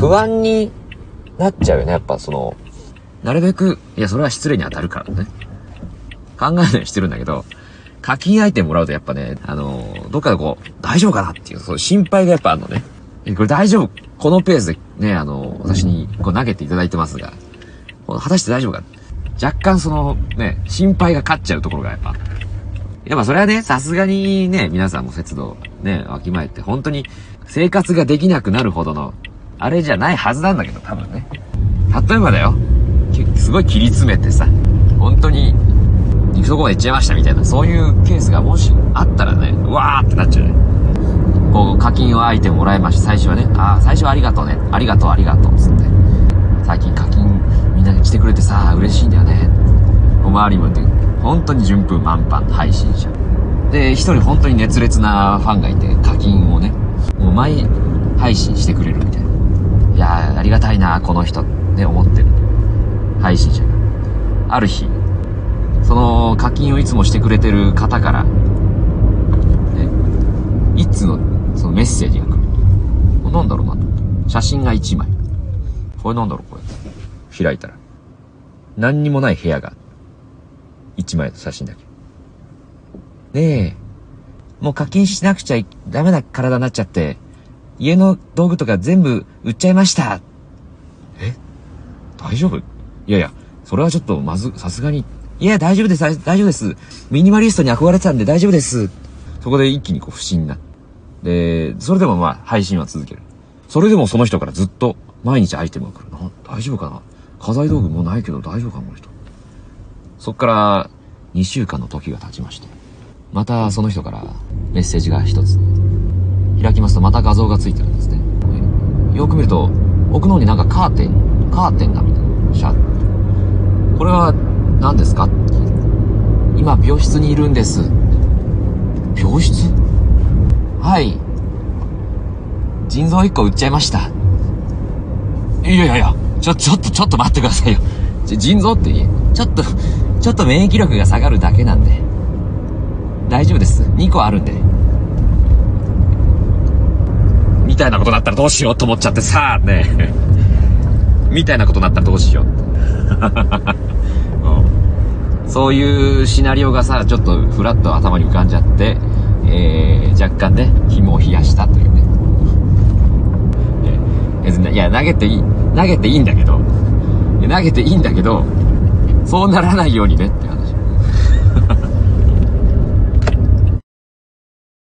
不安になっちゃうよね。やっぱその、なるべく、いや、それは失礼に当たるからね。考えないようにしてるんだけど、課金アイテムもらうとやっぱね、あのー、どっかでこう、大丈夫かなっていう、そう心配がやっぱあるのね。え、これ大丈夫？このペースでね、あのー、私にこう投げていただいてますが、果たして大丈夫か？若干その、ね、心配が勝っちゃうところがやっぱ。やっぱそれはね、さすがにね、皆さんも節度、ね、わきまえて、本当に生活ができなくなるほどの、あれじゃないはずなんだけど、多分ね。例えばだよ。すごい切り詰めてさ、本当にそこまで行っちゃいましたみたいな、そういうケースがもしあったらね、うわーってなっちゃうね。こう、課金をアイテムもらいました。最初はね、ああ、最初はありがとうね。ありがとう、ありがとう、つって。最近課金みんなが来てくれてさ、嬉しいんだよね。お周りもって、本当に順風満帆配信者。で、一人本当に熱烈なファンがいて、課金をね、もう毎配信してくれるみたいな。いやー、ありがたいな、この人って思ってる。配信者が。ある日、その課金をいつもしてくれてる方から、ね、いつのそのメッセージが来る。なんだろうなと写真が1枚。これなんだろうこれ。開いたら。何にもない部屋が。1枚の写真だけ。ねえ。もう課金しなくちゃダメな体になっちゃって、家の道具とか全部売っちゃいました。大丈夫？いやいや、それはちょっとまず、さすがにいや、大丈夫です、大丈夫です。ミニマリストに憧れてたんで大丈夫です。そこで一気にこう不審な。で、それでもまあ配信は続ける。それでもその人からずっと毎日アイテムが来る。な、大丈夫かな？家財道具もないけど大丈夫かこの人。そっから2週間の時が経ちまして。またその人からメッセージが一つ。開きますとまた画像がついてるんですね。よく見ると、奥の方になんかカーテン、カーテンがみた。いな。シャッ。これは何ですか？今病室にいるんです。病室？はい。腎臓1個売っちゃいました。いやいやいやちょちょっとちょっと待ってくださいよ。腎臓ってちょっとちょっと免疫力が下がるだけなんで。大丈夫です。2個あるんで。みたいなことになったらどうしようと思っちゃってさあね。みたいなことになったらどうしよう そういうシナリオがさ、ちょっとふらっと頭に浮かんじゃって、えー、若干ね、紐を冷やしたというね。いや、投げていい、投げていいんだけど、投げていいんだけど、そうならないようにねって話。